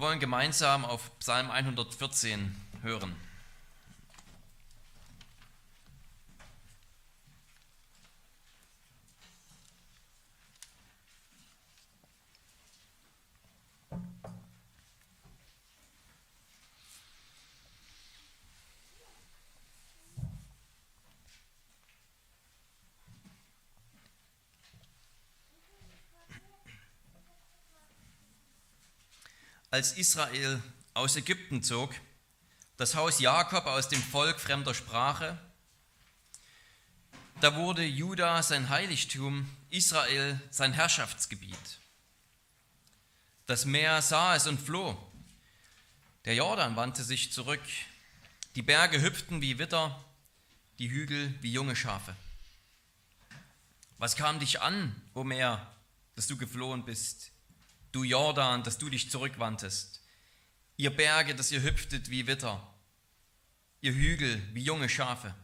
Wir wollen gemeinsam auf Psalm 114 hören. Als Israel aus Ägypten zog, das Haus Jakob aus dem Volk fremder Sprache, da wurde Juda sein Heiligtum, Israel sein Herrschaftsgebiet. Das Meer sah es und floh. Der Jordan wandte sich zurück. Die Berge hüpften wie Witter, die Hügel wie junge Schafe. Was kam dich an, o Meer, dass du geflohen bist? Du Jordan, dass du dich zurückwandtest, ihr Berge, dass ihr hüpftet wie Witter, ihr Hügel wie junge Schafe.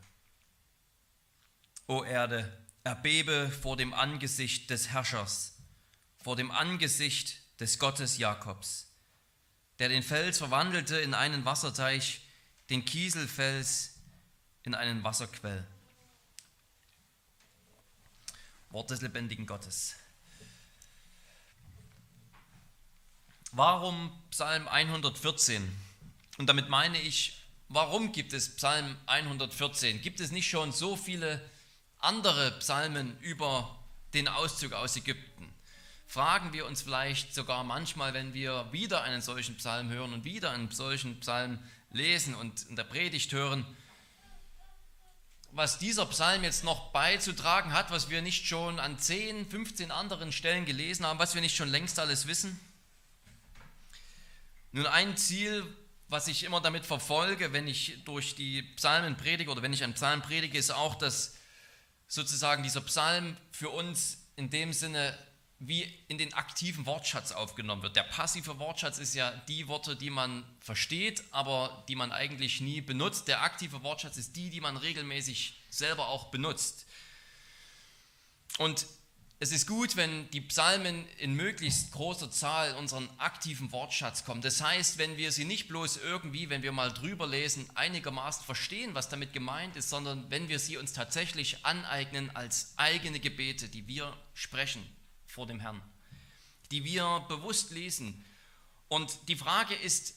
O Erde, erbebe vor dem Angesicht des Herrschers, vor dem Angesicht des Gottes Jakobs, der den Fels verwandelte in einen Wasserteich, den Kieselfels in einen Wasserquell. Wort des lebendigen Gottes. Warum Psalm 114? Und damit meine ich, warum gibt es Psalm 114? Gibt es nicht schon so viele andere Psalmen über den Auszug aus Ägypten? Fragen wir uns vielleicht sogar manchmal, wenn wir wieder einen solchen Psalm hören und wieder einen solchen Psalm lesen und in der Predigt hören, was dieser Psalm jetzt noch beizutragen hat, was wir nicht schon an 10, 15 anderen Stellen gelesen haben, was wir nicht schon längst alles wissen? Nun, ein Ziel, was ich immer damit verfolge, wenn ich durch die Psalmen predige oder wenn ich einen Psalm predige, ist auch, dass sozusagen dieser Psalm für uns in dem Sinne wie in den aktiven Wortschatz aufgenommen wird. Der passive Wortschatz ist ja die Worte, die man versteht, aber die man eigentlich nie benutzt. Der aktive Wortschatz ist die, die man regelmäßig selber auch benutzt. Und es ist gut, wenn die Psalmen in möglichst großer Zahl unseren aktiven Wortschatz kommen. Das heißt, wenn wir sie nicht bloß irgendwie, wenn wir mal drüber lesen, einigermaßen verstehen, was damit gemeint ist, sondern wenn wir sie uns tatsächlich aneignen als eigene Gebete, die wir sprechen vor dem Herrn, die wir bewusst lesen. Und die Frage ist,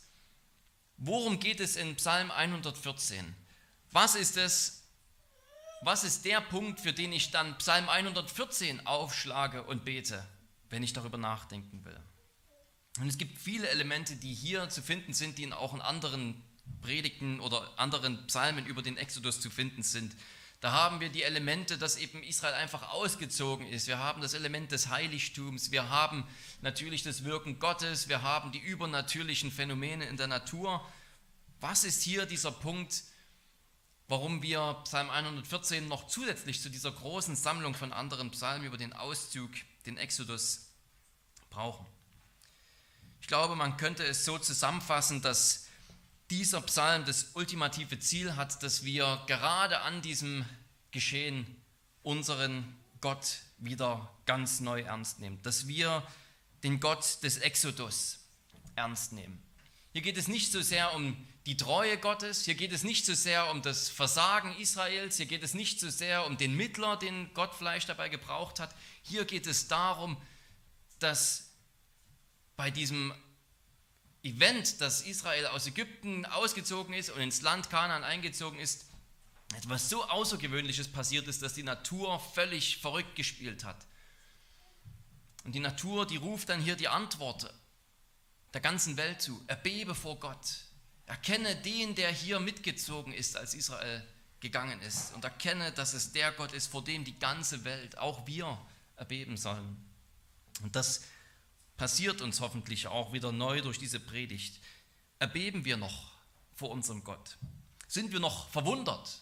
worum geht es in Psalm 114? Was ist es, was ist der Punkt, für den ich dann Psalm 114 aufschlage und bete, wenn ich darüber nachdenken will? Und es gibt viele Elemente, die hier zu finden sind, die auch in anderen Predigten oder anderen Psalmen über den Exodus zu finden sind. Da haben wir die Elemente, dass eben Israel einfach ausgezogen ist. Wir haben das Element des Heiligtums. Wir haben natürlich das Wirken Gottes. Wir haben die übernatürlichen Phänomene in der Natur. Was ist hier dieser Punkt, warum wir Psalm 114 noch zusätzlich zu dieser großen Sammlung von anderen Psalmen über den Auszug, den Exodus, brauchen. Ich glaube, man könnte es so zusammenfassen, dass dieser Psalm das ultimative Ziel hat, dass wir gerade an diesem Geschehen unseren Gott wieder ganz neu ernst nehmen, dass wir den Gott des Exodus ernst nehmen. Hier geht es nicht so sehr um die Treue Gottes. Hier geht es nicht so sehr um das Versagen Israels. Hier geht es nicht so sehr um den Mittler, den Gott vielleicht dabei gebraucht hat. Hier geht es darum, dass bei diesem Event, dass Israel aus Ägypten ausgezogen ist und ins Land Kanaan eingezogen ist, etwas so Außergewöhnliches passiert ist, dass die Natur völlig verrückt gespielt hat. Und die Natur, die ruft dann hier die Antwort der ganzen Welt zu. Erbebe vor Gott. Erkenne den, der hier mitgezogen ist, als Israel gegangen ist. Und erkenne, dass es der Gott ist, vor dem die ganze Welt, auch wir, erbeben sollen. Und das passiert uns hoffentlich auch wieder neu durch diese Predigt. Erbeben wir noch vor unserem Gott? Sind wir noch verwundert,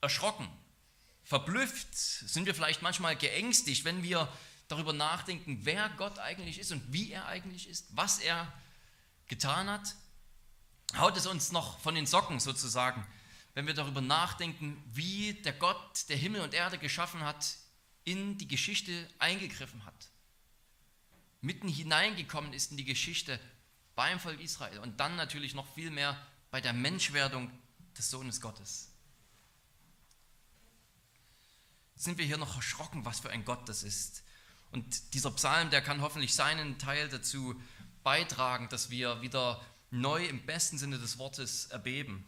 erschrocken, verblüfft? Sind wir vielleicht manchmal geängstigt, wenn wir darüber nachdenken, wer Gott eigentlich ist und wie er eigentlich ist, was er getan hat? haut es uns noch von den Socken sozusagen, wenn wir darüber nachdenken, wie der Gott, der Himmel und Erde geschaffen hat, in die Geschichte eingegriffen hat, mitten hineingekommen ist in die Geschichte beim Volk Israel und dann natürlich noch viel mehr bei der Menschwerdung des Sohnes Gottes. Sind wir hier noch erschrocken, was für ein Gott das ist? Und dieser Psalm, der kann hoffentlich seinen Teil dazu beitragen, dass wir wieder neu im besten Sinne des Wortes erbeben.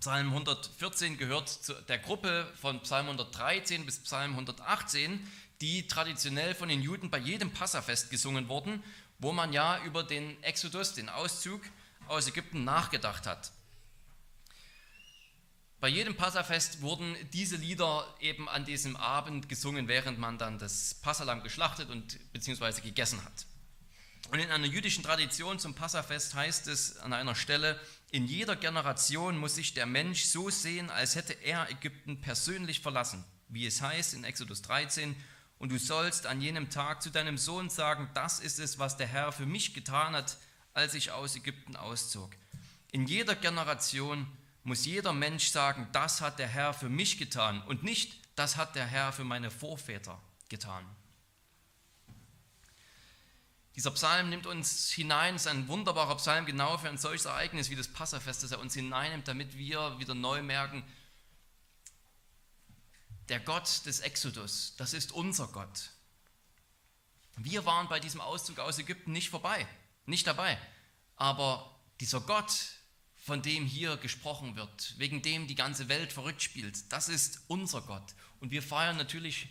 Psalm 114 gehört zu der Gruppe von Psalm 113 bis Psalm 118, die traditionell von den Juden bei jedem Passafest gesungen wurden, wo man ja über den Exodus, den Auszug aus Ägypten nachgedacht hat. Bei jedem Passafest wurden diese Lieder eben an diesem Abend gesungen, während man dann das Passalam geschlachtet und beziehungsweise gegessen hat. Und in einer jüdischen Tradition zum Passafest heißt es an einer Stelle, in jeder Generation muss sich der Mensch so sehen, als hätte er Ägypten persönlich verlassen, wie es heißt in Exodus 13, und du sollst an jenem Tag zu deinem Sohn sagen, das ist es, was der Herr für mich getan hat, als ich aus Ägypten auszog. In jeder Generation muss jeder Mensch sagen, das hat der Herr für mich getan und nicht, das hat der Herr für meine Vorväter getan. Dieser Psalm nimmt uns hinein, ist ein wunderbarer Psalm genau für ein solches Ereignis wie das Passafest, dass er uns hineinnimmt, damit wir wieder neu merken, der Gott des Exodus, das ist unser Gott. Wir waren bei diesem Auszug aus Ägypten nicht vorbei, nicht dabei. Aber dieser Gott, von dem hier gesprochen wird, wegen dem die ganze Welt verrückt spielt, das ist unser Gott. Und wir feiern natürlich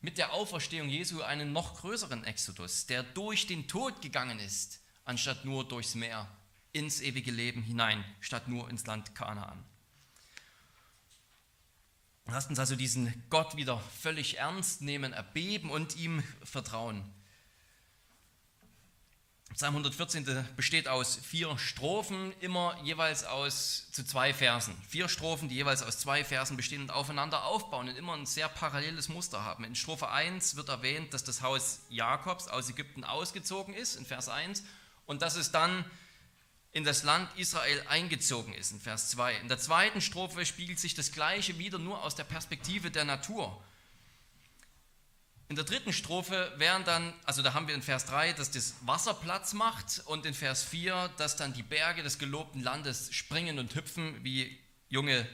mit der Auferstehung Jesu einen noch größeren Exodus, der durch den Tod gegangen ist, anstatt nur durchs Meer ins ewige Leben hinein, statt nur ins Land Kanaan. Lasst uns also diesen Gott wieder völlig ernst nehmen, erbeben und ihm vertrauen. Psalm 114 besteht aus vier Strophen, immer jeweils aus zu zwei Versen. Vier Strophen, die jeweils aus zwei Versen bestehen und aufeinander aufbauen und immer ein sehr paralleles Muster haben. In Strophe 1 wird erwähnt, dass das Haus Jakobs aus Ägypten ausgezogen ist, in Vers 1, und dass es dann in das Land Israel eingezogen ist, in Vers 2. In der zweiten Strophe spiegelt sich das Gleiche wieder nur aus der Perspektive der Natur. In der dritten Strophe wären dann, also da haben wir in Vers 3, dass das Wasser Platz macht und in Vers 4, dass dann die Berge des gelobten Landes springen und hüpfen wie junge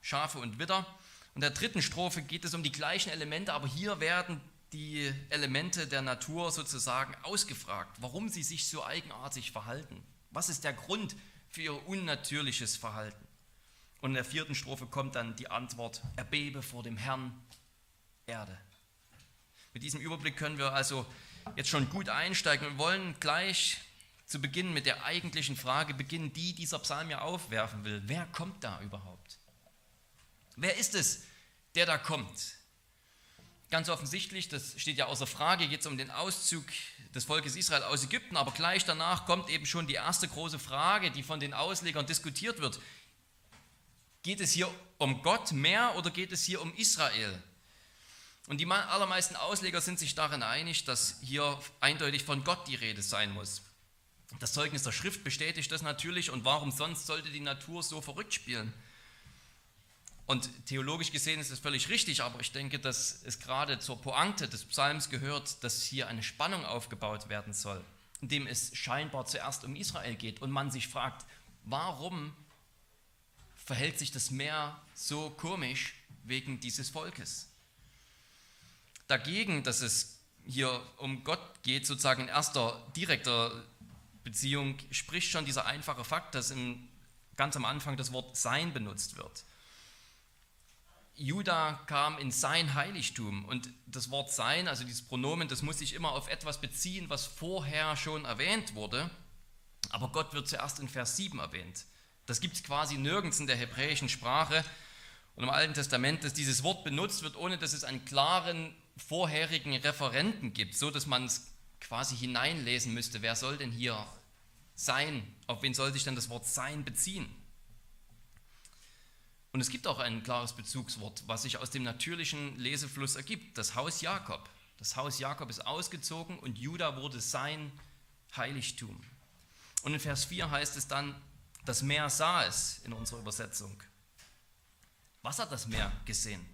Schafe und Widder. Und in der dritten Strophe geht es um die gleichen Elemente, aber hier werden die Elemente der Natur sozusagen ausgefragt, warum sie sich so eigenartig verhalten. Was ist der Grund für ihr unnatürliches Verhalten? Und in der vierten Strophe kommt dann die Antwort, erbebe vor dem Herrn Erde. Mit diesem Überblick können wir also jetzt schon gut einsteigen und wollen gleich zu Beginn mit der eigentlichen Frage beginnen, die dieser Psalm ja aufwerfen will. Wer kommt da überhaupt? Wer ist es, der da kommt? Ganz offensichtlich, das steht ja außer Frage, geht es um den Auszug des Volkes Israel aus Ägypten, aber gleich danach kommt eben schon die erste große Frage, die von den Auslegern diskutiert wird. Geht es hier um Gott mehr oder geht es hier um Israel? Und die allermeisten Ausleger sind sich darin einig, dass hier eindeutig von Gott die Rede sein muss. Das Zeugnis der Schrift bestätigt das natürlich und warum sonst sollte die Natur so verrückt spielen? Und theologisch gesehen ist es völlig richtig, aber ich denke, dass es gerade zur Pointe des Psalms gehört, dass hier eine Spannung aufgebaut werden soll, indem es scheinbar zuerst um Israel geht und man sich fragt, warum verhält sich das Meer so komisch wegen dieses Volkes? Dagegen, dass es hier um Gott geht, sozusagen in erster direkter Beziehung, spricht schon dieser einfache Fakt, dass im, ganz am Anfang das Wort Sein benutzt wird. Juda kam in sein Heiligtum und das Wort sein, also dieses Pronomen, das muss sich immer auf etwas beziehen, was vorher schon erwähnt wurde. Aber Gott wird zuerst in Vers 7 erwähnt. Das gibt es quasi nirgends in der hebräischen Sprache und im Alten Testament, dass dieses Wort benutzt wird, ohne dass es einen klaren vorherigen Referenten gibt, so dass man es quasi hineinlesen müsste. Wer soll denn hier sein? Auf wen soll sich denn das Wort sein beziehen? Und es gibt auch ein klares Bezugswort, was sich aus dem natürlichen Lesefluss ergibt, das Haus Jakob. Das Haus Jakob ist ausgezogen und Juda wurde sein Heiligtum. Und in Vers 4 heißt es dann, das Meer sah es in unserer Übersetzung. Was hat das Meer gesehen?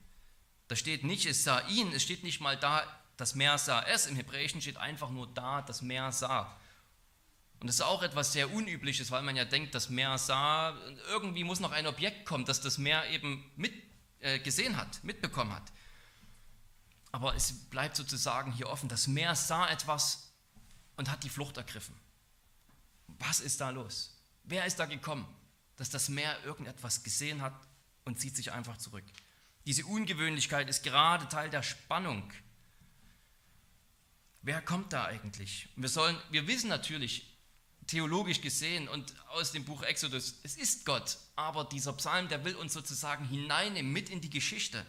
Da steht nicht, es sah ihn, es steht nicht mal da, das Meer sah es. Im Hebräischen steht einfach nur da, das Meer sah. Und das ist auch etwas sehr Unübliches, weil man ja denkt, das Meer sah, irgendwie muss noch ein Objekt kommen, das das Meer eben mit, äh, gesehen hat, mitbekommen hat. Aber es bleibt sozusagen hier offen. Das Meer sah etwas und hat die Flucht ergriffen. Was ist da los? Wer ist da gekommen, dass das Meer irgendetwas gesehen hat und zieht sich einfach zurück? Diese Ungewöhnlichkeit ist gerade Teil der Spannung. Wer kommt da eigentlich? Wir, sollen, wir wissen natürlich, theologisch gesehen und aus dem Buch Exodus, es ist Gott, aber dieser Psalm, der will uns sozusagen hineinnehmen, mit in die Geschichte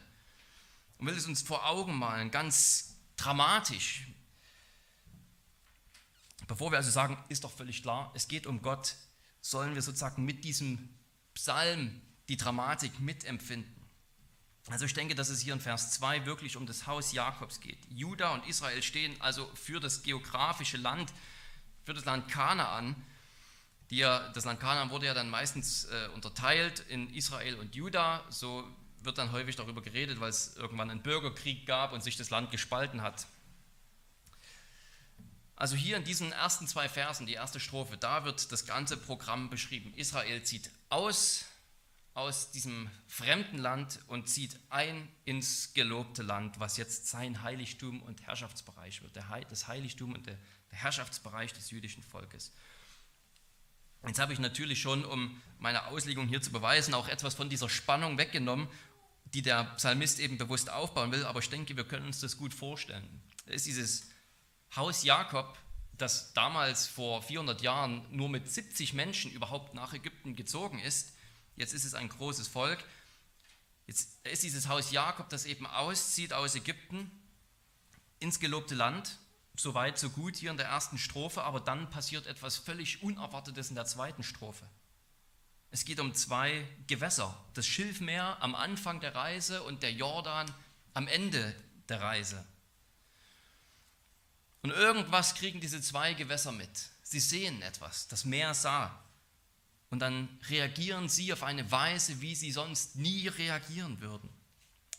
und will es uns vor Augen malen, ganz dramatisch. Bevor wir also sagen, ist doch völlig klar, es geht um Gott, sollen wir sozusagen mit diesem Psalm die Dramatik mitempfinden. Also ich denke, dass es hier in Vers 2 wirklich um das Haus Jakobs geht. Juda und Israel stehen also für das geografische Land für das Land Kanaan. Ja, das Land Kanaan wurde ja dann meistens äh, unterteilt in Israel und Juda. So wird dann häufig darüber geredet, weil es irgendwann einen Bürgerkrieg gab und sich das Land gespalten hat. Also hier in diesen ersten zwei Versen, die erste Strophe, da wird das ganze Programm beschrieben. Israel zieht aus aus diesem fremden Land und zieht ein ins gelobte Land, was jetzt sein Heiligtum und Herrschaftsbereich wird, das Heiligtum und der Herrschaftsbereich des jüdischen Volkes. Jetzt habe ich natürlich schon, um meine Auslegung hier zu beweisen, auch etwas von dieser Spannung weggenommen, die der Psalmist eben bewusst aufbauen will, aber ich denke, wir können uns das gut vorstellen. Da ist dieses Haus Jakob, das damals vor 400 Jahren nur mit 70 Menschen überhaupt nach Ägypten gezogen ist, Jetzt ist es ein großes Volk. Jetzt ist dieses Haus Jakob, das eben auszieht aus Ägypten ins gelobte Land. So weit, so gut hier in der ersten Strophe, aber dann passiert etwas völlig Unerwartetes in der zweiten Strophe. Es geht um zwei Gewässer, das Schilfmeer am Anfang der Reise und der Jordan am Ende der Reise. Und irgendwas kriegen diese zwei Gewässer mit. Sie sehen etwas, das Meer sah. Und dann reagieren sie auf eine Weise, wie sie sonst nie reagieren würden.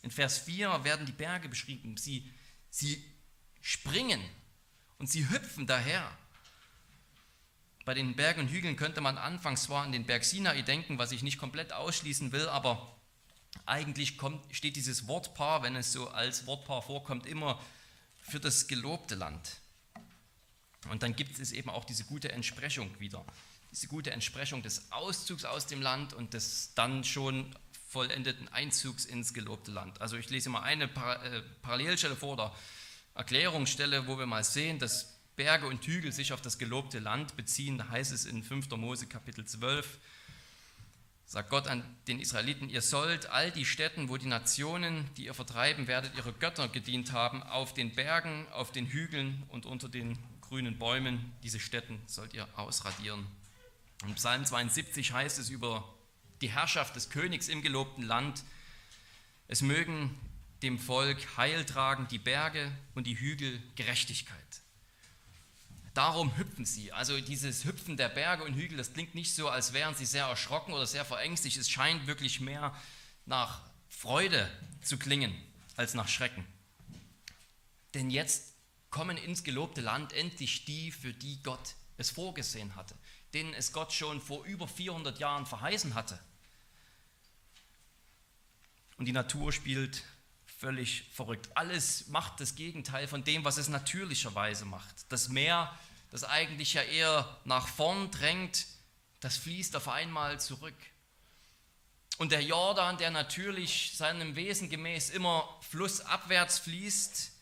In Vers 4 werden die Berge beschrieben. Sie, sie springen und sie hüpfen daher. Bei den Bergen und Hügeln könnte man anfangs zwar an den Berg Sinai denken, was ich nicht komplett ausschließen will, aber eigentlich kommt, steht dieses Wortpaar, wenn es so als Wortpaar vorkommt, immer für das gelobte Land. Und dann gibt es eben auch diese gute Entsprechung wieder diese gute Entsprechung des Auszugs aus dem Land und des dann schon vollendeten Einzugs ins gelobte Land. Also ich lese mal eine äh, Parallelstelle vor oder Erklärungsstelle, wo wir mal sehen, dass Berge und Hügel sich auf das gelobte Land beziehen. Da heißt es in 5. Mose Kapitel 12, sagt Gott an den Israeliten, ihr sollt all die Städten, wo die Nationen, die ihr vertreiben werdet, ihre Götter gedient haben, auf den Bergen, auf den Hügeln und unter den grünen Bäumen, diese Städten sollt ihr ausradieren. In Psalm 72 heißt es über die Herrschaft des Königs im gelobten Land, es mögen dem Volk Heil tragen die Berge und die Hügel Gerechtigkeit. Darum hüpfen sie. Also dieses Hüpfen der Berge und Hügel, das klingt nicht so, als wären sie sehr erschrocken oder sehr verängstigt. Es scheint wirklich mehr nach Freude zu klingen als nach Schrecken. Denn jetzt kommen ins gelobte Land endlich die, für die Gott es vorgesehen hatte denen es Gott schon vor über 400 Jahren verheißen hatte. Und die Natur spielt völlig verrückt. Alles macht das Gegenteil von dem, was es natürlicherweise macht. Das Meer, das eigentlich ja eher nach vorn drängt, das fließt auf einmal zurück. Und der Jordan, der natürlich seinem Wesen gemäß immer flussabwärts fließt,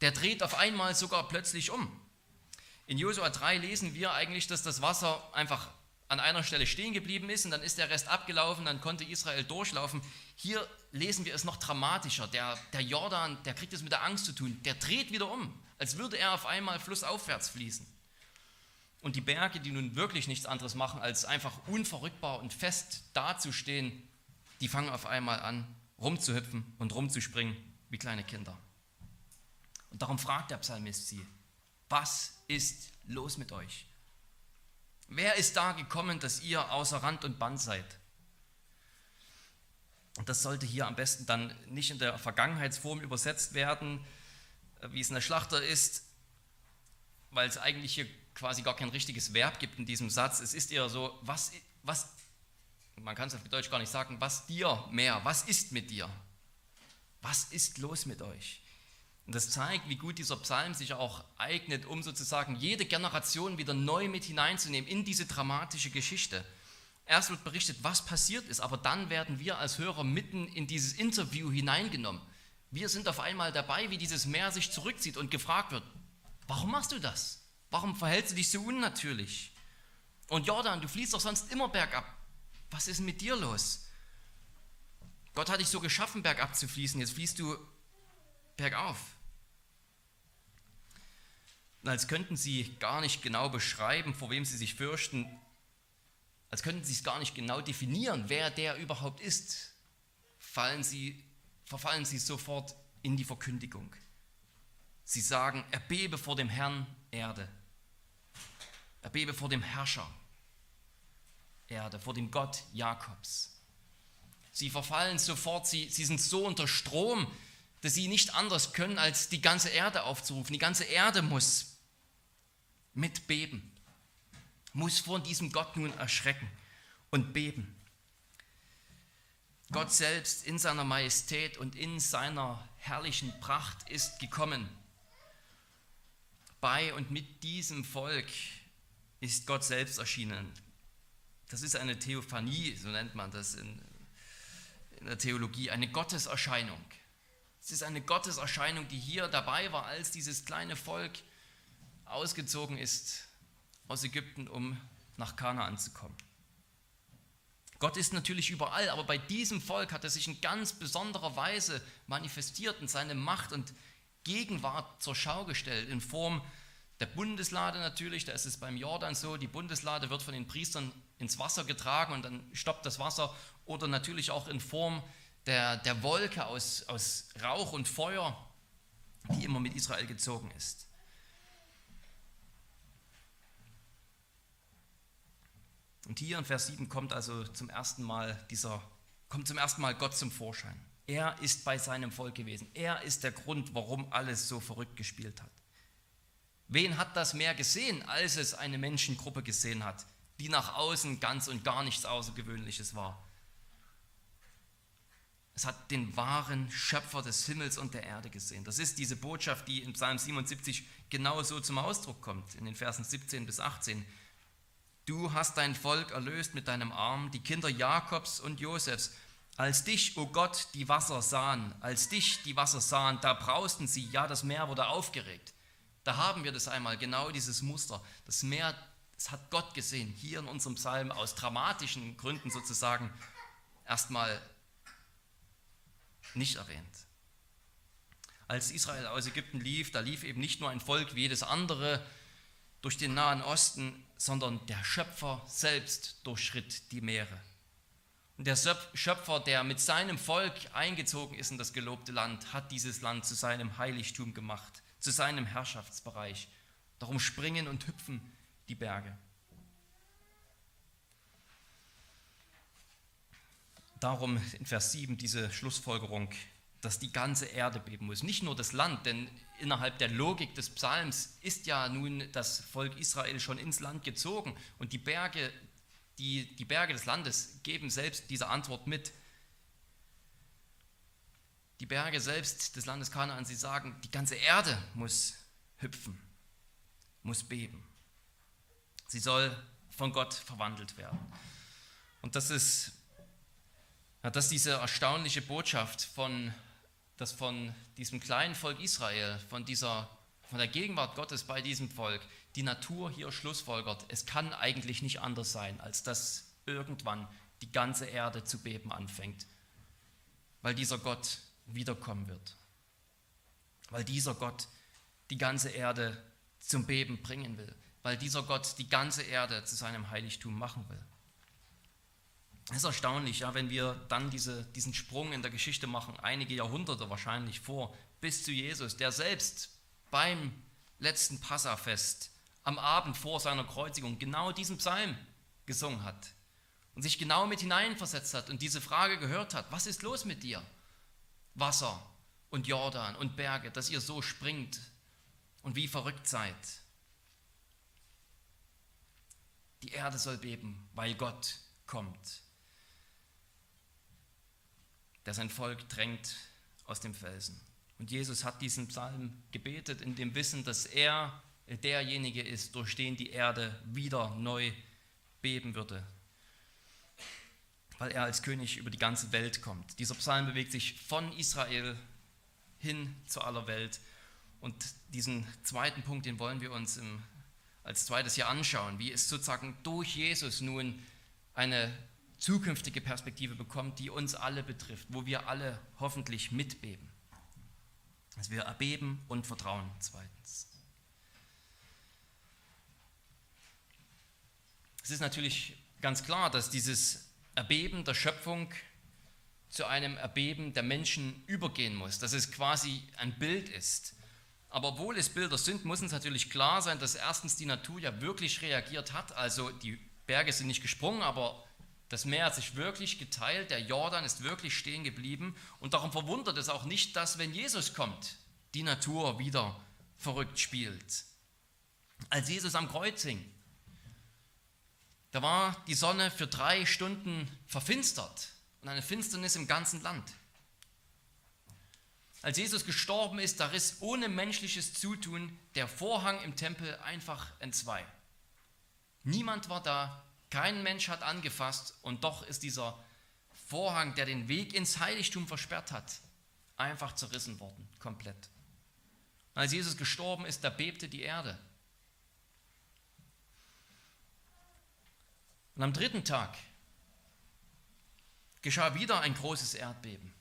der dreht auf einmal sogar plötzlich um. In Josua 3 lesen wir eigentlich, dass das Wasser einfach an einer Stelle stehen geblieben ist und dann ist der Rest abgelaufen, dann konnte Israel durchlaufen. Hier lesen wir es noch dramatischer. Der, der Jordan, der kriegt es mit der Angst zu tun, der dreht wieder um, als würde er auf einmal flussaufwärts fließen. Und die Berge, die nun wirklich nichts anderes machen, als einfach unverrückbar und fest dazustehen, die fangen auf einmal an, rumzuhüpfen und rumzuspringen wie kleine Kinder. Und darum fragt der Psalmist sie, was ist los mit euch? Wer ist da gekommen, dass ihr außer Rand und Band seid? Und das sollte hier am besten dann nicht in der Vergangenheitsform übersetzt werden, wie es in der Schlachter ist, weil es eigentlich hier quasi gar kein richtiges Verb gibt in diesem Satz. Es ist eher so, was, was man kann es auf Deutsch gar nicht sagen, was dir mehr, was ist mit dir? Was ist los mit euch? Und das zeigt, wie gut dieser Psalm sich auch eignet, um sozusagen jede Generation wieder neu mit hineinzunehmen in diese dramatische Geschichte. Erst wird berichtet, was passiert ist, aber dann werden wir als Hörer mitten in dieses Interview hineingenommen. Wir sind auf einmal dabei, wie dieses Meer sich zurückzieht und gefragt wird, warum machst du das? Warum verhältst du dich so unnatürlich? Und Jordan, du fließt doch sonst immer bergab. Was ist mit dir los? Gott hat dich so geschaffen, bergab zu fließen, jetzt fließt du bergauf. Als könnten sie gar nicht genau beschreiben, vor wem sie sich fürchten, als könnten sie es gar nicht genau definieren, wer der überhaupt ist, fallen sie, verfallen sie sofort in die Verkündigung. Sie sagen, erbebe vor dem Herrn Erde, erbebe vor dem Herrscher Erde, vor dem Gott Jakobs. Sie verfallen sofort, sie, sie sind so unter Strom, dass sie nicht anders können, als die ganze Erde aufzurufen. Die ganze Erde muss mitbeben, muss vor diesem Gott nun erschrecken und beben. Gott selbst in seiner Majestät und in seiner herrlichen Pracht ist gekommen. Bei und mit diesem Volk ist Gott selbst erschienen. Das ist eine Theophanie, so nennt man das in, in der Theologie, eine Gotteserscheinung. Es ist eine Gotteserscheinung, die hier dabei war, als dieses kleine Volk ausgezogen ist aus Ägypten, um nach Kanaan zu kommen. Gott ist natürlich überall, aber bei diesem Volk hat er sich in ganz besonderer Weise manifestiert und seine Macht und Gegenwart zur Schau gestellt in Form der Bundeslade natürlich, da ist es beim Jordan so, die Bundeslade wird von den Priestern ins Wasser getragen und dann stoppt das Wasser oder natürlich auch in Form der, der Wolke aus, aus Rauch und Feuer, die immer mit Israel gezogen ist. Und hier in Vers 7 kommt also zum ersten Mal dieser, kommt zum ersten Mal Gott zum Vorschein. Er ist bei seinem Volk gewesen. Er ist der Grund, warum alles so verrückt gespielt hat. Wen hat das mehr gesehen, als es eine Menschengruppe gesehen hat, die nach außen ganz und gar nichts Außergewöhnliches war? Es hat den wahren Schöpfer des Himmels und der Erde gesehen. Das ist diese Botschaft, die in Psalm 77 genauso zum Ausdruck kommt, in den Versen 17 bis 18. Du hast dein Volk erlöst mit deinem Arm, die Kinder Jakobs und Josefs. Als dich, o oh Gott, die Wasser sahen, als dich die Wasser sahen, da brausten sie, ja, das Meer wurde aufgeregt. Da haben wir das einmal, genau dieses Muster. Das Meer, das hat Gott gesehen, hier in unserem Psalm aus dramatischen Gründen sozusagen erstmal nicht erwähnt. Als Israel aus Ägypten lief, da lief eben nicht nur ein Volk wie jedes andere durch den Nahen Osten, sondern der Schöpfer selbst durchschritt die Meere. Und der Schöpfer, der mit seinem Volk eingezogen ist in das gelobte Land, hat dieses Land zu seinem Heiligtum gemacht zu seinem Herrschaftsbereich. Darum springen und hüpfen die Berge. Darum in Vers 7 diese Schlussfolgerung, dass die ganze Erde beben muss. Nicht nur das Land, denn innerhalb der Logik des Psalms ist ja nun das Volk Israel schon ins Land gezogen und die Berge, die, die Berge des Landes geben selbst diese Antwort mit. Die Berge selbst des Landes Kanaan, sie sagen, die ganze Erde muss hüpfen, muss beben. Sie soll von Gott verwandelt werden. Und das ist, ja, das diese erstaunliche Botschaft von, dass von diesem kleinen Volk Israel, von, dieser, von der Gegenwart Gottes bei diesem Volk, die Natur hier schlussfolgert, es kann eigentlich nicht anders sein, als dass irgendwann die ganze Erde zu beben anfängt, weil dieser Gott wiederkommen wird. Weil dieser Gott die ganze Erde zum Beben bringen will. Weil dieser Gott die ganze Erde zu seinem Heiligtum machen will. Es ist erstaunlich, ja, wenn wir dann diese, diesen Sprung in der Geschichte machen, einige Jahrhunderte wahrscheinlich vor, bis zu Jesus, der selbst beim letzten Passafest am Abend vor seiner Kreuzigung genau diesen Psalm gesungen hat und sich genau mit hineinversetzt hat und diese Frage gehört hat, was ist los mit dir? Wasser und Jordan und Berge, dass ihr so springt und wie verrückt seid. Die Erde soll beben, weil Gott kommt, der sein Volk drängt aus dem Felsen. Und Jesus hat diesen Psalm gebetet in dem Wissen, dass er derjenige ist, durch den die Erde wieder neu beben würde, weil er als König über die ganze Welt kommt. Dieser Psalm bewegt sich von Israel hin zu aller Welt. Und diesen zweiten Punkt, den wollen wir uns im, als zweites hier anschauen, wie es sozusagen durch Jesus nun eine zukünftige Perspektive bekommt, die uns alle betrifft, wo wir alle hoffentlich mitbeben. Dass wir erbeben und vertrauen, zweitens. Es ist natürlich ganz klar, dass dieses Erbeben der Schöpfung zu einem Erbeben der Menschen übergehen muss, dass es quasi ein Bild ist. Aber obwohl es Bilder sind, muss uns natürlich klar sein, dass erstens die Natur ja wirklich reagiert hat. Also die Berge sind nicht gesprungen, aber das Meer hat sich wirklich geteilt, der Jordan ist wirklich stehen geblieben. Und darum verwundert es auch nicht, dass, wenn Jesus kommt, die Natur wieder verrückt spielt. Als Jesus am Kreuz hing, da war die Sonne für drei Stunden verfinstert und eine Finsternis im ganzen Land. Als Jesus gestorben ist, da riss ohne menschliches Zutun der Vorhang im Tempel einfach entzwei. Niemand war da, kein Mensch hat angefasst und doch ist dieser Vorhang, der den Weg ins Heiligtum versperrt hat, einfach zerrissen worden, komplett. Als Jesus gestorben ist, da bebte die Erde. Und am dritten Tag geschah wieder ein großes Erdbeben.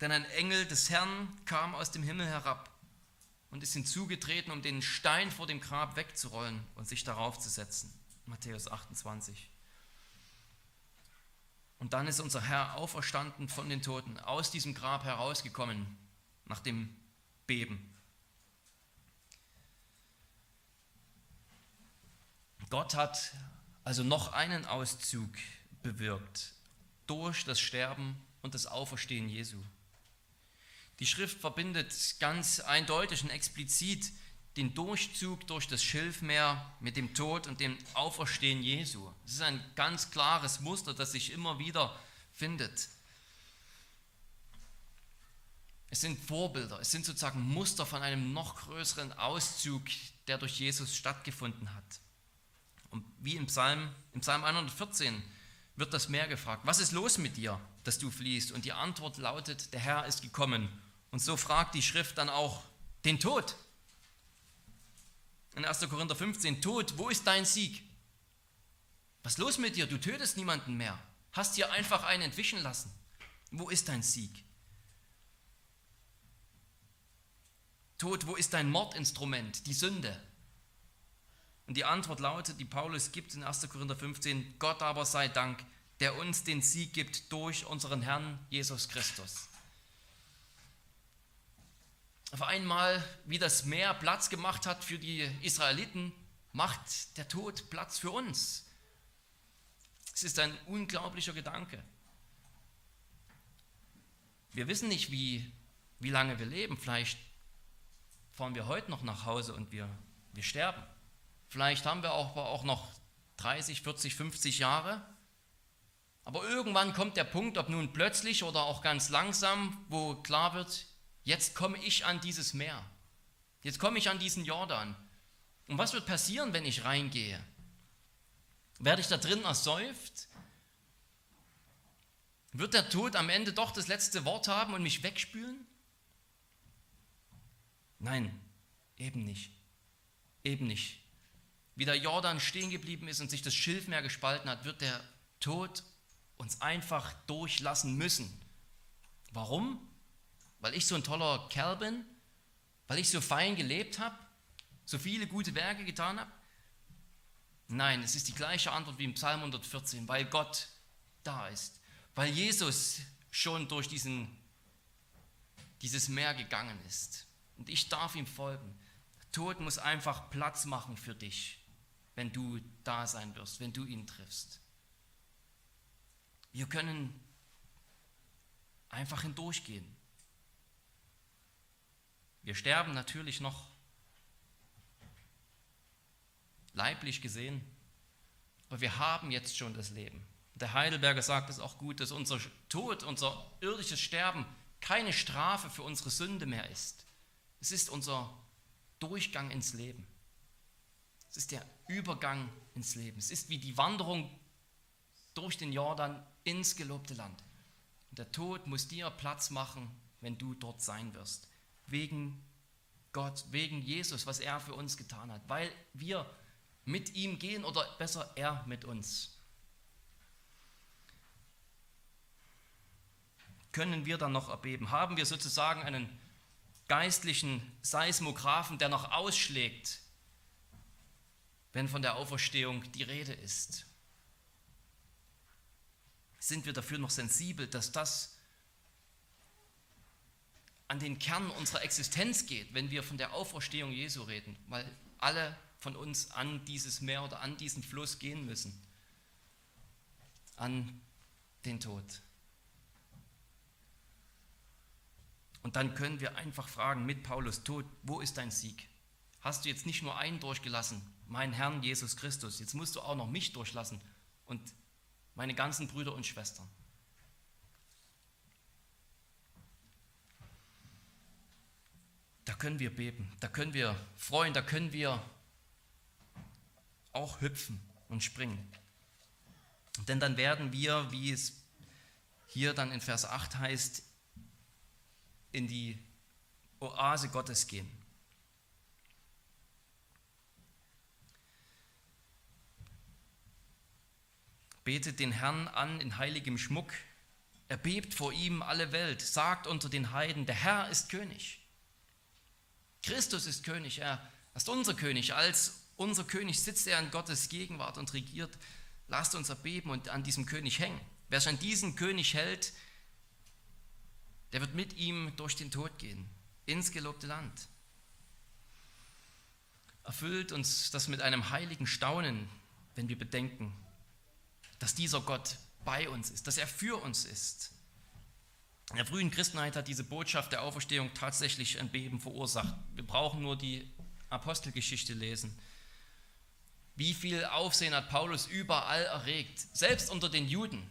Denn ein Engel des Herrn kam aus dem Himmel herab und ist hinzugetreten, um den Stein vor dem Grab wegzurollen und sich darauf zu setzen. Matthäus 28. Und dann ist unser Herr auferstanden von den Toten, aus diesem Grab herausgekommen, nach dem Beben. Gott hat also noch einen Auszug bewirkt durch das Sterben und das Auferstehen Jesu. Die Schrift verbindet ganz eindeutig und explizit den Durchzug durch das Schilfmeer mit dem Tod und dem Auferstehen Jesu. Es ist ein ganz klares Muster, das sich immer wieder findet. Es sind Vorbilder, es sind sozusagen Muster von einem noch größeren Auszug, der durch Jesus stattgefunden hat. Und wie im Psalm, im Psalm 114 wird das Meer gefragt, was ist los mit dir, dass du fließt? Und die Antwort lautet, der Herr ist gekommen. Und so fragt die Schrift dann auch den Tod in 1. Korinther 15, Tod, wo ist dein Sieg? Was ist los mit dir? Du tötest niemanden mehr. Hast dir einfach einen entwischen lassen. Wo ist dein Sieg? Tod, wo ist dein Mordinstrument, die Sünde? Und die Antwort lautet, die Paulus gibt in 1. Korinther 15, Gott aber sei Dank, der uns den Sieg gibt durch unseren Herrn Jesus Christus auf einmal, wie das Meer Platz gemacht hat für die Israeliten, macht der Tod Platz für uns. Es ist ein unglaublicher Gedanke. Wir wissen nicht, wie, wie lange wir leben. Vielleicht fahren wir heute noch nach Hause und wir, wir sterben. Vielleicht haben wir auch, auch noch 30, 40, 50 Jahre. Aber irgendwann kommt der Punkt, ob nun plötzlich oder auch ganz langsam, wo klar wird, Jetzt komme ich an dieses Meer. Jetzt komme ich an diesen Jordan. Und was wird passieren, wenn ich reingehe? Werde ich da drin ersäuft? Wird der Tod am Ende doch das letzte Wort haben und mich wegspülen? Nein, eben nicht. Eben nicht. Wie der Jordan stehen geblieben ist und sich das Schilfmeer gespalten hat, wird der Tod uns einfach durchlassen müssen. Warum? Weil ich so ein toller Kerl bin? Weil ich so fein gelebt habe? So viele gute Werke getan habe? Nein, es ist die gleiche Antwort wie im Psalm 114, weil Gott da ist. Weil Jesus schon durch diesen, dieses Meer gegangen ist. Und ich darf ihm folgen. Tod muss einfach Platz machen für dich, wenn du da sein wirst, wenn du ihn triffst. Wir können einfach hindurchgehen. Wir sterben natürlich noch leiblich gesehen, aber wir haben jetzt schon das Leben. Der Heidelberger sagt es auch gut, dass unser Tod, unser irdisches Sterben keine Strafe für unsere Sünde mehr ist. Es ist unser Durchgang ins Leben. Es ist der Übergang ins Leben. Es ist wie die Wanderung durch den Jordan ins gelobte Land. Und der Tod muss dir Platz machen, wenn du dort sein wirst. Wegen Gott, wegen Jesus, was er für uns getan hat. Weil wir mit ihm gehen oder besser er mit uns. Können wir dann noch erbeben? Haben wir sozusagen einen geistlichen Seismographen, der noch ausschlägt, wenn von der Auferstehung die Rede ist? Sind wir dafür noch sensibel, dass das an den Kern unserer Existenz geht, wenn wir von der Auferstehung Jesu reden? Weil alle von uns an dieses Meer oder an diesen Fluss gehen müssen, an den Tod. Und dann können wir einfach fragen mit Paulus Tod, wo ist dein Sieg? Hast du jetzt nicht nur einen durchgelassen, mein Herrn Jesus Christus, jetzt musst du auch noch mich durchlassen und meine ganzen Brüder und Schwestern. Da können wir beben, da können wir freuen, da können wir auch hüpfen und springen. Denn dann werden wir, wie es hier dann in Vers 8 heißt, in die Oase Gottes gehen. Betet den Herrn an in heiligem Schmuck. Erbebt vor ihm alle Welt. Sagt unter den Heiden, der Herr ist König. Christus ist König. Er ist unser König. Als unser König sitzt er in Gottes Gegenwart und regiert. Lasst uns erbeben und an diesem König hängen. Wer sich an diesen König hält, der wird mit ihm durch den Tod gehen, ins gelobte Land. Erfüllt uns das mit einem heiligen Staunen, wenn wir bedenken, dass dieser Gott bei uns ist, dass er für uns ist. In der frühen Christenheit hat diese Botschaft der Auferstehung tatsächlich ein Beben verursacht. Wir brauchen nur die Apostelgeschichte lesen. Wie viel Aufsehen hat Paulus überall erregt, selbst unter den Juden,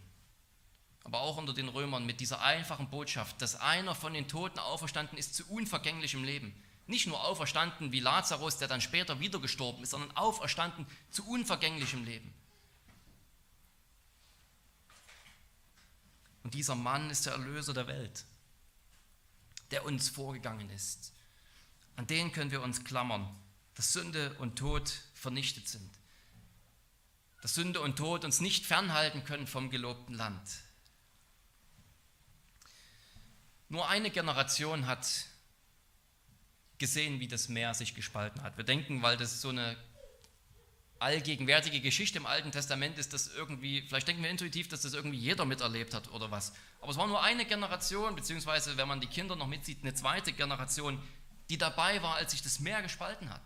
aber auch unter den Römern mit dieser einfachen Botschaft, dass einer von den Toten auferstanden ist zu unvergänglichem Leben. Nicht nur auferstanden wie Lazarus, der dann später wieder gestorben ist, sondern auferstanden zu unvergänglichem Leben. Und dieser Mann ist der Erlöser der Welt, der uns vorgegangen ist. An den können wir uns klammern, dass Sünde und Tod vernichtet sind. Dass Sünde und Tod uns nicht fernhalten können vom gelobten Land. Nur eine Generation hat gesehen, wie das Meer sich gespalten hat. Wir denken, weil das so eine allgegenwärtige Geschichte im Alten Testament ist, dass irgendwie, vielleicht denken wir intuitiv, dass das irgendwie jeder miterlebt hat oder was. Aber es war nur eine Generation, beziehungsweise wenn man die Kinder noch mitzieht, eine zweite Generation, die dabei war, als sich das Meer gespalten hat.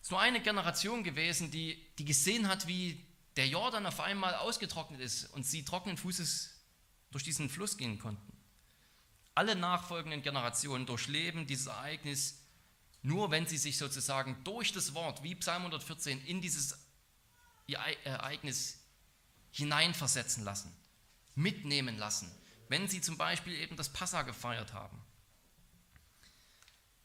Es ist nur eine Generation gewesen, die, die gesehen hat, wie der Jordan auf einmal ausgetrocknet ist und sie trockenen Fußes durch diesen Fluss gehen konnten. Alle nachfolgenden Generationen durchleben dieses Ereignis nur, wenn sie sich sozusagen durch das Wort, wie Psalm 114, in dieses Ereignis hineinversetzen lassen, mitnehmen lassen, wenn sie zum Beispiel eben das Passa gefeiert haben.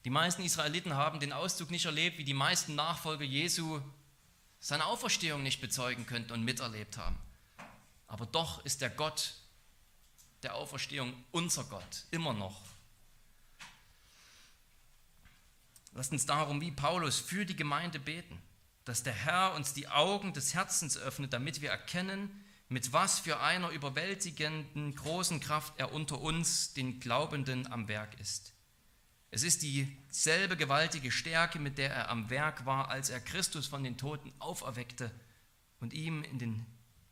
Die meisten Israeliten haben den Auszug nicht erlebt, wie die meisten Nachfolger Jesu seine Auferstehung nicht bezeugen könnten und miterlebt haben. Aber doch ist der Gott der Auferstehung unser Gott, immer noch. Lasst uns darum wie Paulus für die Gemeinde beten, dass der Herr uns die Augen des Herzens öffnet, damit wir erkennen, mit was für einer überwältigenden großen Kraft er unter uns, den Glaubenden, am Werk ist. Es ist dieselbe gewaltige Stärke, mit der er am Werk war, als er Christus von den Toten auferweckte und ihm in, den,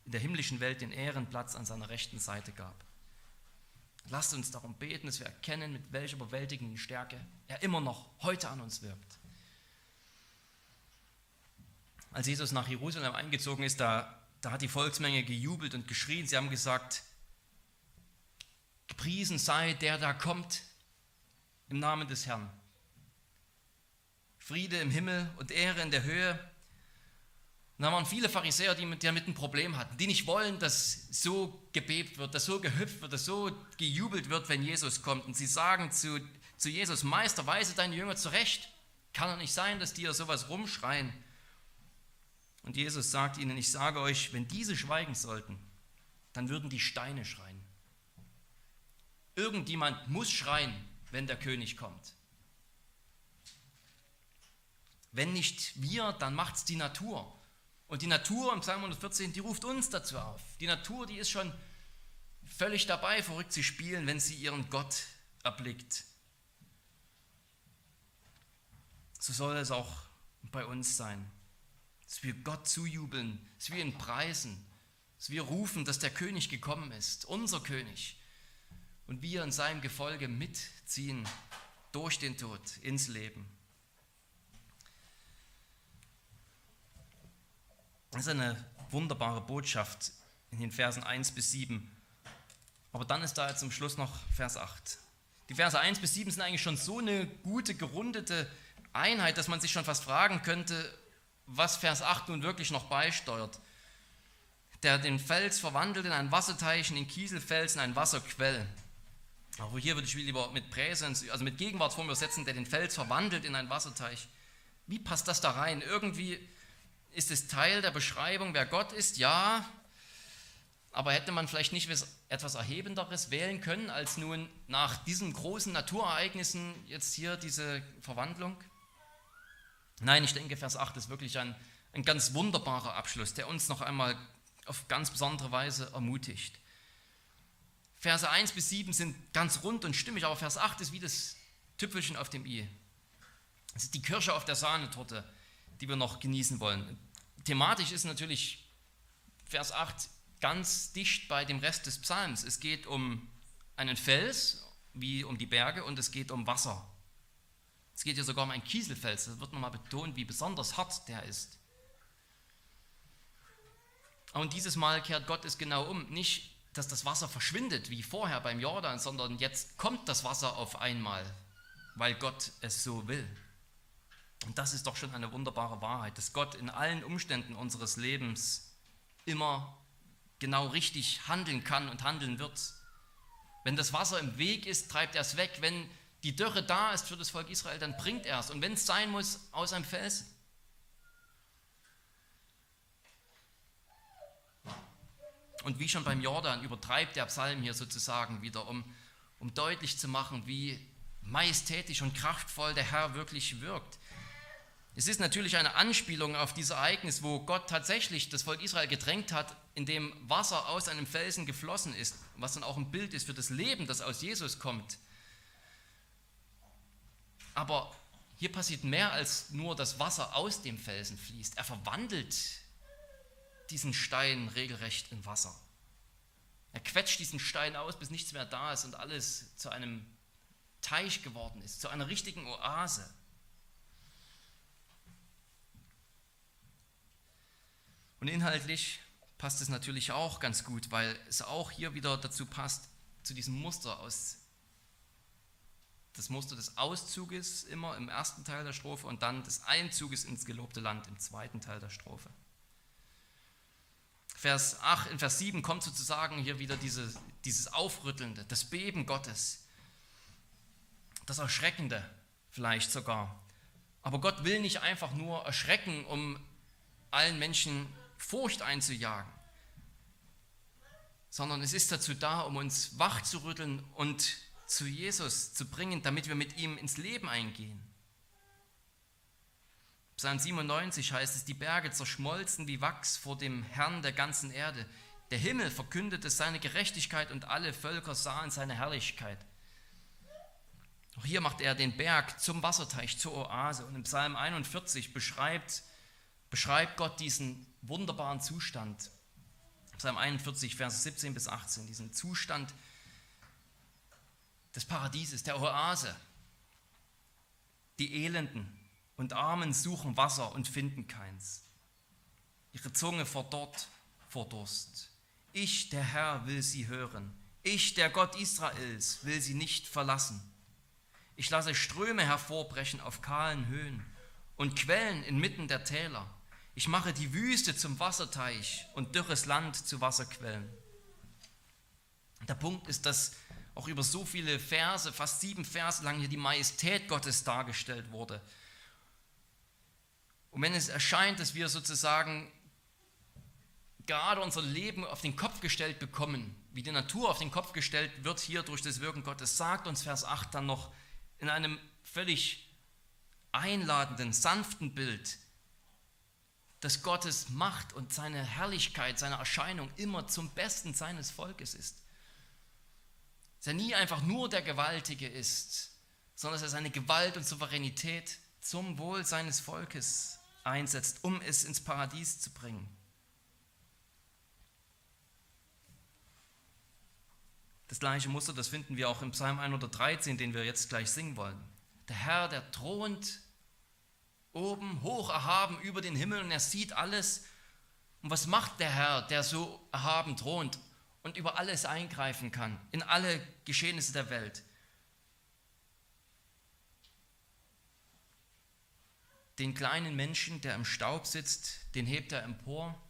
in der himmlischen Welt den Ehrenplatz an seiner rechten Seite gab. Lasst uns darum beten, dass wir erkennen, mit welcher überwältigenden Stärke er immer noch heute an uns wirkt. Als Jesus nach Jerusalem eingezogen ist, da, da hat die Volksmenge gejubelt und geschrien. Sie haben gesagt, gepriesen sei der da kommt im Namen des Herrn. Friede im Himmel und Ehre in der Höhe. Und da waren viele Pharisäer, die mit, damit ein Problem hatten, die nicht wollen, dass so gebebt wird, dass so gehüpft wird, dass so gejubelt wird, wenn Jesus kommt. Und sie sagen zu, zu Jesus, Meister, weise deine Jünger zurecht. Kann doch nicht sein, dass die ja sowas rumschreien. Und Jesus sagt ihnen, ich sage euch, wenn diese schweigen sollten, dann würden die Steine schreien. Irgendjemand muss schreien, wenn der König kommt. Wenn nicht wir, dann macht es die Natur. Und die Natur im Psalm 114, die ruft uns dazu auf. Die Natur, die ist schon völlig dabei, verrückt zu spielen, wenn sie ihren Gott erblickt. So soll es auch bei uns sein. Dass wir Gott zujubeln, dass wir ihn preisen, dass wir rufen, dass der König gekommen ist, unser König. Und wir in seinem Gefolge mitziehen durch den Tod ins Leben. Das ist eine wunderbare Botschaft in den Versen 1 bis 7. Aber dann ist da jetzt zum Schluss noch Vers 8. Die Verse 1 bis 7 sind eigentlich schon so eine gute, gerundete Einheit, dass man sich schon fast fragen könnte, was Vers 8 nun wirklich noch beisteuert. Der den Fels verwandelt in einen Wasserteich, in den Kieselfels, in einen Wasserquell. Aber hier würde ich lieber mit Präsens, also mit Gegenwartsform übersetzen, der den Fels verwandelt in einen Wasserteich. Wie passt das da rein? Irgendwie ist es Teil der Beschreibung, wer Gott ist? Ja, aber hätte man vielleicht nicht etwas Erhebenderes wählen können, als nun nach diesen großen Naturereignissen jetzt hier diese Verwandlung? Nein, ich denke, Vers 8 ist wirklich ein, ein ganz wunderbarer Abschluss, der uns noch einmal auf ganz besondere Weise ermutigt. Verse 1 bis 7 sind ganz rund und stimmig, aber Vers 8 ist wie das Tüpfelchen auf dem i. Es ist die Kirsche auf der Sahnetorte, die wir noch genießen wollen. Thematisch ist natürlich Vers 8 ganz dicht bei dem Rest des Psalms. Es geht um einen Fels, wie um die Berge, und es geht um Wasser. Es geht hier sogar um einen Kieselfels. Da wird nochmal betont, wie besonders hart der ist. Und dieses Mal kehrt Gott es genau um. Nicht, dass das Wasser verschwindet wie vorher beim Jordan, sondern jetzt kommt das Wasser auf einmal, weil Gott es so will. Und das ist doch schon eine wunderbare Wahrheit, dass Gott in allen Umständen unseres Lebens immer genau richtig handeln kann und handeln wird. Wenn das Wasser im Weg ist, treibt er es weg. Wenn die Dürre da ist für das Volk Israel, dann bringt er es. Und wenn es sein muss, aus einem Felsen. Und wie schon beim Jordan übertreibt der Psalm hier sozusagen wieder, um, um deutlich zu machen, wie majestätisch und kraftvoll der Herr wirklich wirkt. Es ist natürlich eine Anspielung auf dieses Ereignis, wo Gott tatsächlich das Volk Israel gedrängt hat, indem Wasser aus einem Felsen geflossen ist, was dann auch ein Bild ist für das Leben, das aus Jesus kommt. Aber hier passiert mehr als nur, dass Wasser aus dem Felsen fließt. Er verwandelt diesen Stein regelrecht in Wasser. Er quetscht diesen Stein aus, bis nichts mehr da ist und alles zu einem Teich geworden ist, zu einer richtigen Oase. Und inhaltlich passt es natürlich auch ganz gut, weil es auch hier wieder dazu passt, zu diesem Muster aus, das Muster des Auszuges immer im ersten Teil der Strophe und dann des Einzuges ins gelobte Land im zweiten Teil der Strophe. Vers 8, in Vers 7 kommt sozusagen hier wieder diese, dieses Aufrüttelnde, das Beben Gottes, das Erschreckende vielleicht sogar. Aber Gott will nicht einfach nur erschrecken, um allen Menschen Furcht einzujagen, sondern es ist dazu da, um uns wach zu rütteln und zu Jesus zu bringen, damit wir mit ihm ins Leben eingehen. Psalm 97 heißt es, die Berge zerschmolzen wie Wachs vor dem Herrn der ganzen Erde. Der Himmel verkündete seine Gerechtigkeit und alle Völker sahen seine Herrlichkeit. Auch hier macht er den Berg zum Wasserteich, zur Oase. Und im Psalm 41 beschreibt, beschreibt Gott diesen wunderbaren Zustand. Psalm 41, Verse 17 bis 18, diesen Zustand des Paradieses, der Oase. Die Elenden und Armen suchen Wasser und finden keins. Ihre Zunge verdorrt vor Durst. Ich, der Herr, will sie hören. Ich, der Gott Israels, will sie nicht verlassen. Ich lasse Ströme hervorbrechen auf kahlen Höhen und Quellen inmitten der Täler. Ich mache die Wüste zum Wasserteich und dürres Land zu Wasserquellen. Der Punkt ist, dass auch über so viele Verse, fast sieben Verse lang hier die Majestät Gottes dargestellt wurde. Und wenn es erscheint, dass wir sozusagen gerade unser Leben auf den Kopf gestellt bekommen, wie die Natur auf den Kopf gestellt wird hier durch das Wirken Gottes, sagt uns Vers 8 dann noch in einem völlig einladenden, sanften Bild, dass Gottes Macht und seine Herrlichkeit, seine Erscheinung immer zum Besten seines Volkes ist. Dass er nie einfach nur der Gewaltige ist, sondern dass er seine Gewalt und Souveränität zum Wohl seines Volkes einsetzt, um es ins Paradies zu bringen. Das gleiche Muster, das finden wir auch im Psalm 113, den wir jetzt gleich singen wollen. Der Herr, der thront oben, hoch erhaben über den Himmel und er sieht alles. Und was macht der Herr, der so erhaben thront und über alles eingreifen kann, in alle Geschehnisse der Welt? Den kleinen Menschen, der im Staub sitzt, den hebt er empor.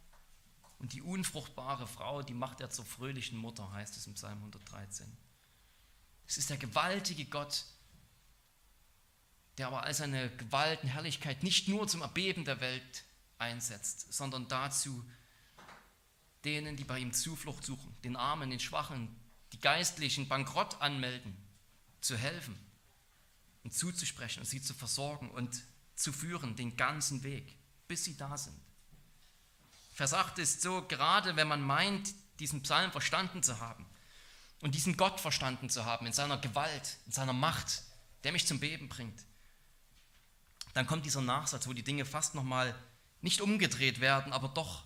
Und die unfruchtbare Frau, die macht er zur fröhlichen Mutter, heißt es im Psalm 113. Es ist der gewaltige Gott, der aber all seine Gewalt und Herrlichkeit nicht nur zum Erbeben der Welt einsetzt, sondern dazu, denen, die bei ihm Zuflucht suchen, den Armen, den Schwachen, die Geistlichen bankrott anmelden, zu helfen und zuzusprechen und sie zu versorgen und zu führen, den ganzen Weg, bis sie da sind. Vers 8 ist so, gerade wenn man meint, diesen Psalm verstanden zu haben und diesen Gott verstanden zu haben in seiner Gewalt, in seiner Macht, der mich zum Beben bringt, dann kommt dieser Nachsatz, wo die Dinge fast nochmal nicht umgedreht werden, aber doch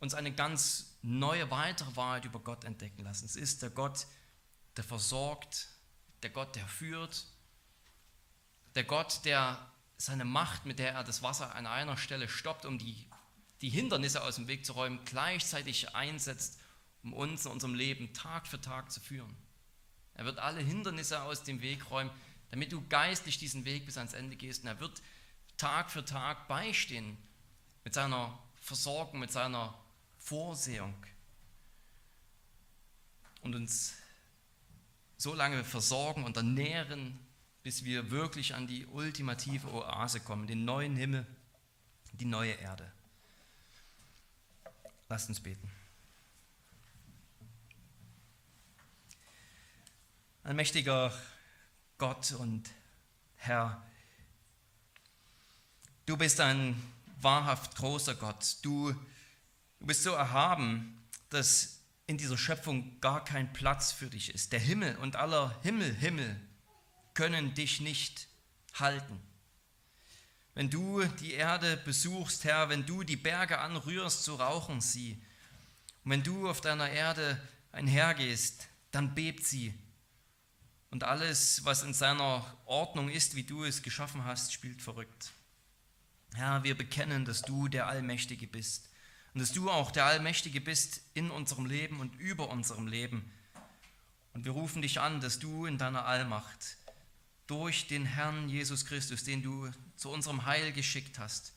uns eine ganz neue, weitere Wahrheit über Gott entdecken lassen. Es ist der Gott, der versorgt, der Gott, der führt, der Gott, der seine Macht, mit der er das Wasser an einer Stelle stoppt, um die, die Hindernisse aus dem Weg zu räumen, gleichzeitig einsetzt, um uns in unserem Leben Tag für Tag zu führen. Er wird alle Hindernisse aus dem Weg räumen, damit du geistlich diesen Weg bis ans Ende gehst. Und er wird Tag für Tag beistehen mit seiner Versorgung, mit seiner Vorsehung und uns so lange versorgen und ernähren, bis wir wirklich an die ultimative Oase kommen, den neuen Himmel, die neue Erde. Lasst uns beten. Ein mächtiger Gott und Herr, du bist ein wahrhaft großer Gott. Du, du bist so erhaben, dass in dieser Schöpfung gar kein Platz für dich ist. Der Himmel und aller Himmel, Himmel können dich nicht halten. Wenn du die Erde besuchst, Herr, wenn du die Berge anrührst, so rauchen sie. Und wenn du auf deiner Erde einhergehst, dann bebt sie und alles, was in seiner Ordnung ist, wie du es geschaffen hast, spielt verrückt. Herr, wir bekennen, dass du der Allmächtige bist und dass du auch der Allmächtige bist in unserem Leben und über unserem Leben. Und wir rufen dich an, dass du in deiner Allmacht durch den Herrn Jesus Christus, den du zu unserem Heil geschickt hast,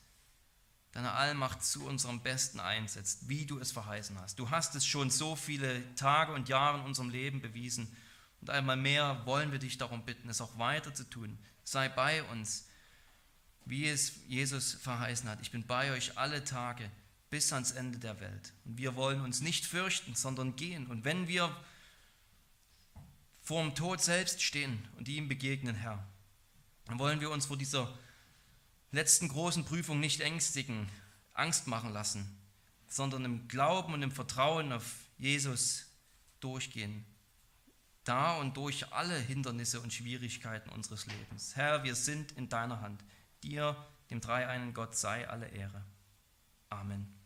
deine Allmacht zu unserem Besten einsetzt, wie du es verheißen hast. Du hast es schon so viele Tage und Jahre in unserem Leben bewiesen und einmal mehr wollen wir dich darum bitten, es auch weiter zu tun. Sei bei uns, wie es Jesus verheißen hat. Ich bin bei euch alle Tage bis ans Ende der Welt. Und wir wollen uns nicht fürchten, sondern gehen. Und wenn wir vor dem Tod selbst stehen und ihm begegnen, Herr, dann wollen wir uns vor dieser letzten großen Prüfung nicht ängstigen, Angst machen lassen, sondern im Glauben und im Vertrauen auf Jesus durchgehen da und durch alle Hindernisse und Schwierigkeiten unseres Lebens. Herr, wir sind in deiner Hand. Dir, dem dreieinen Gott, sei alle Ehre. Amen.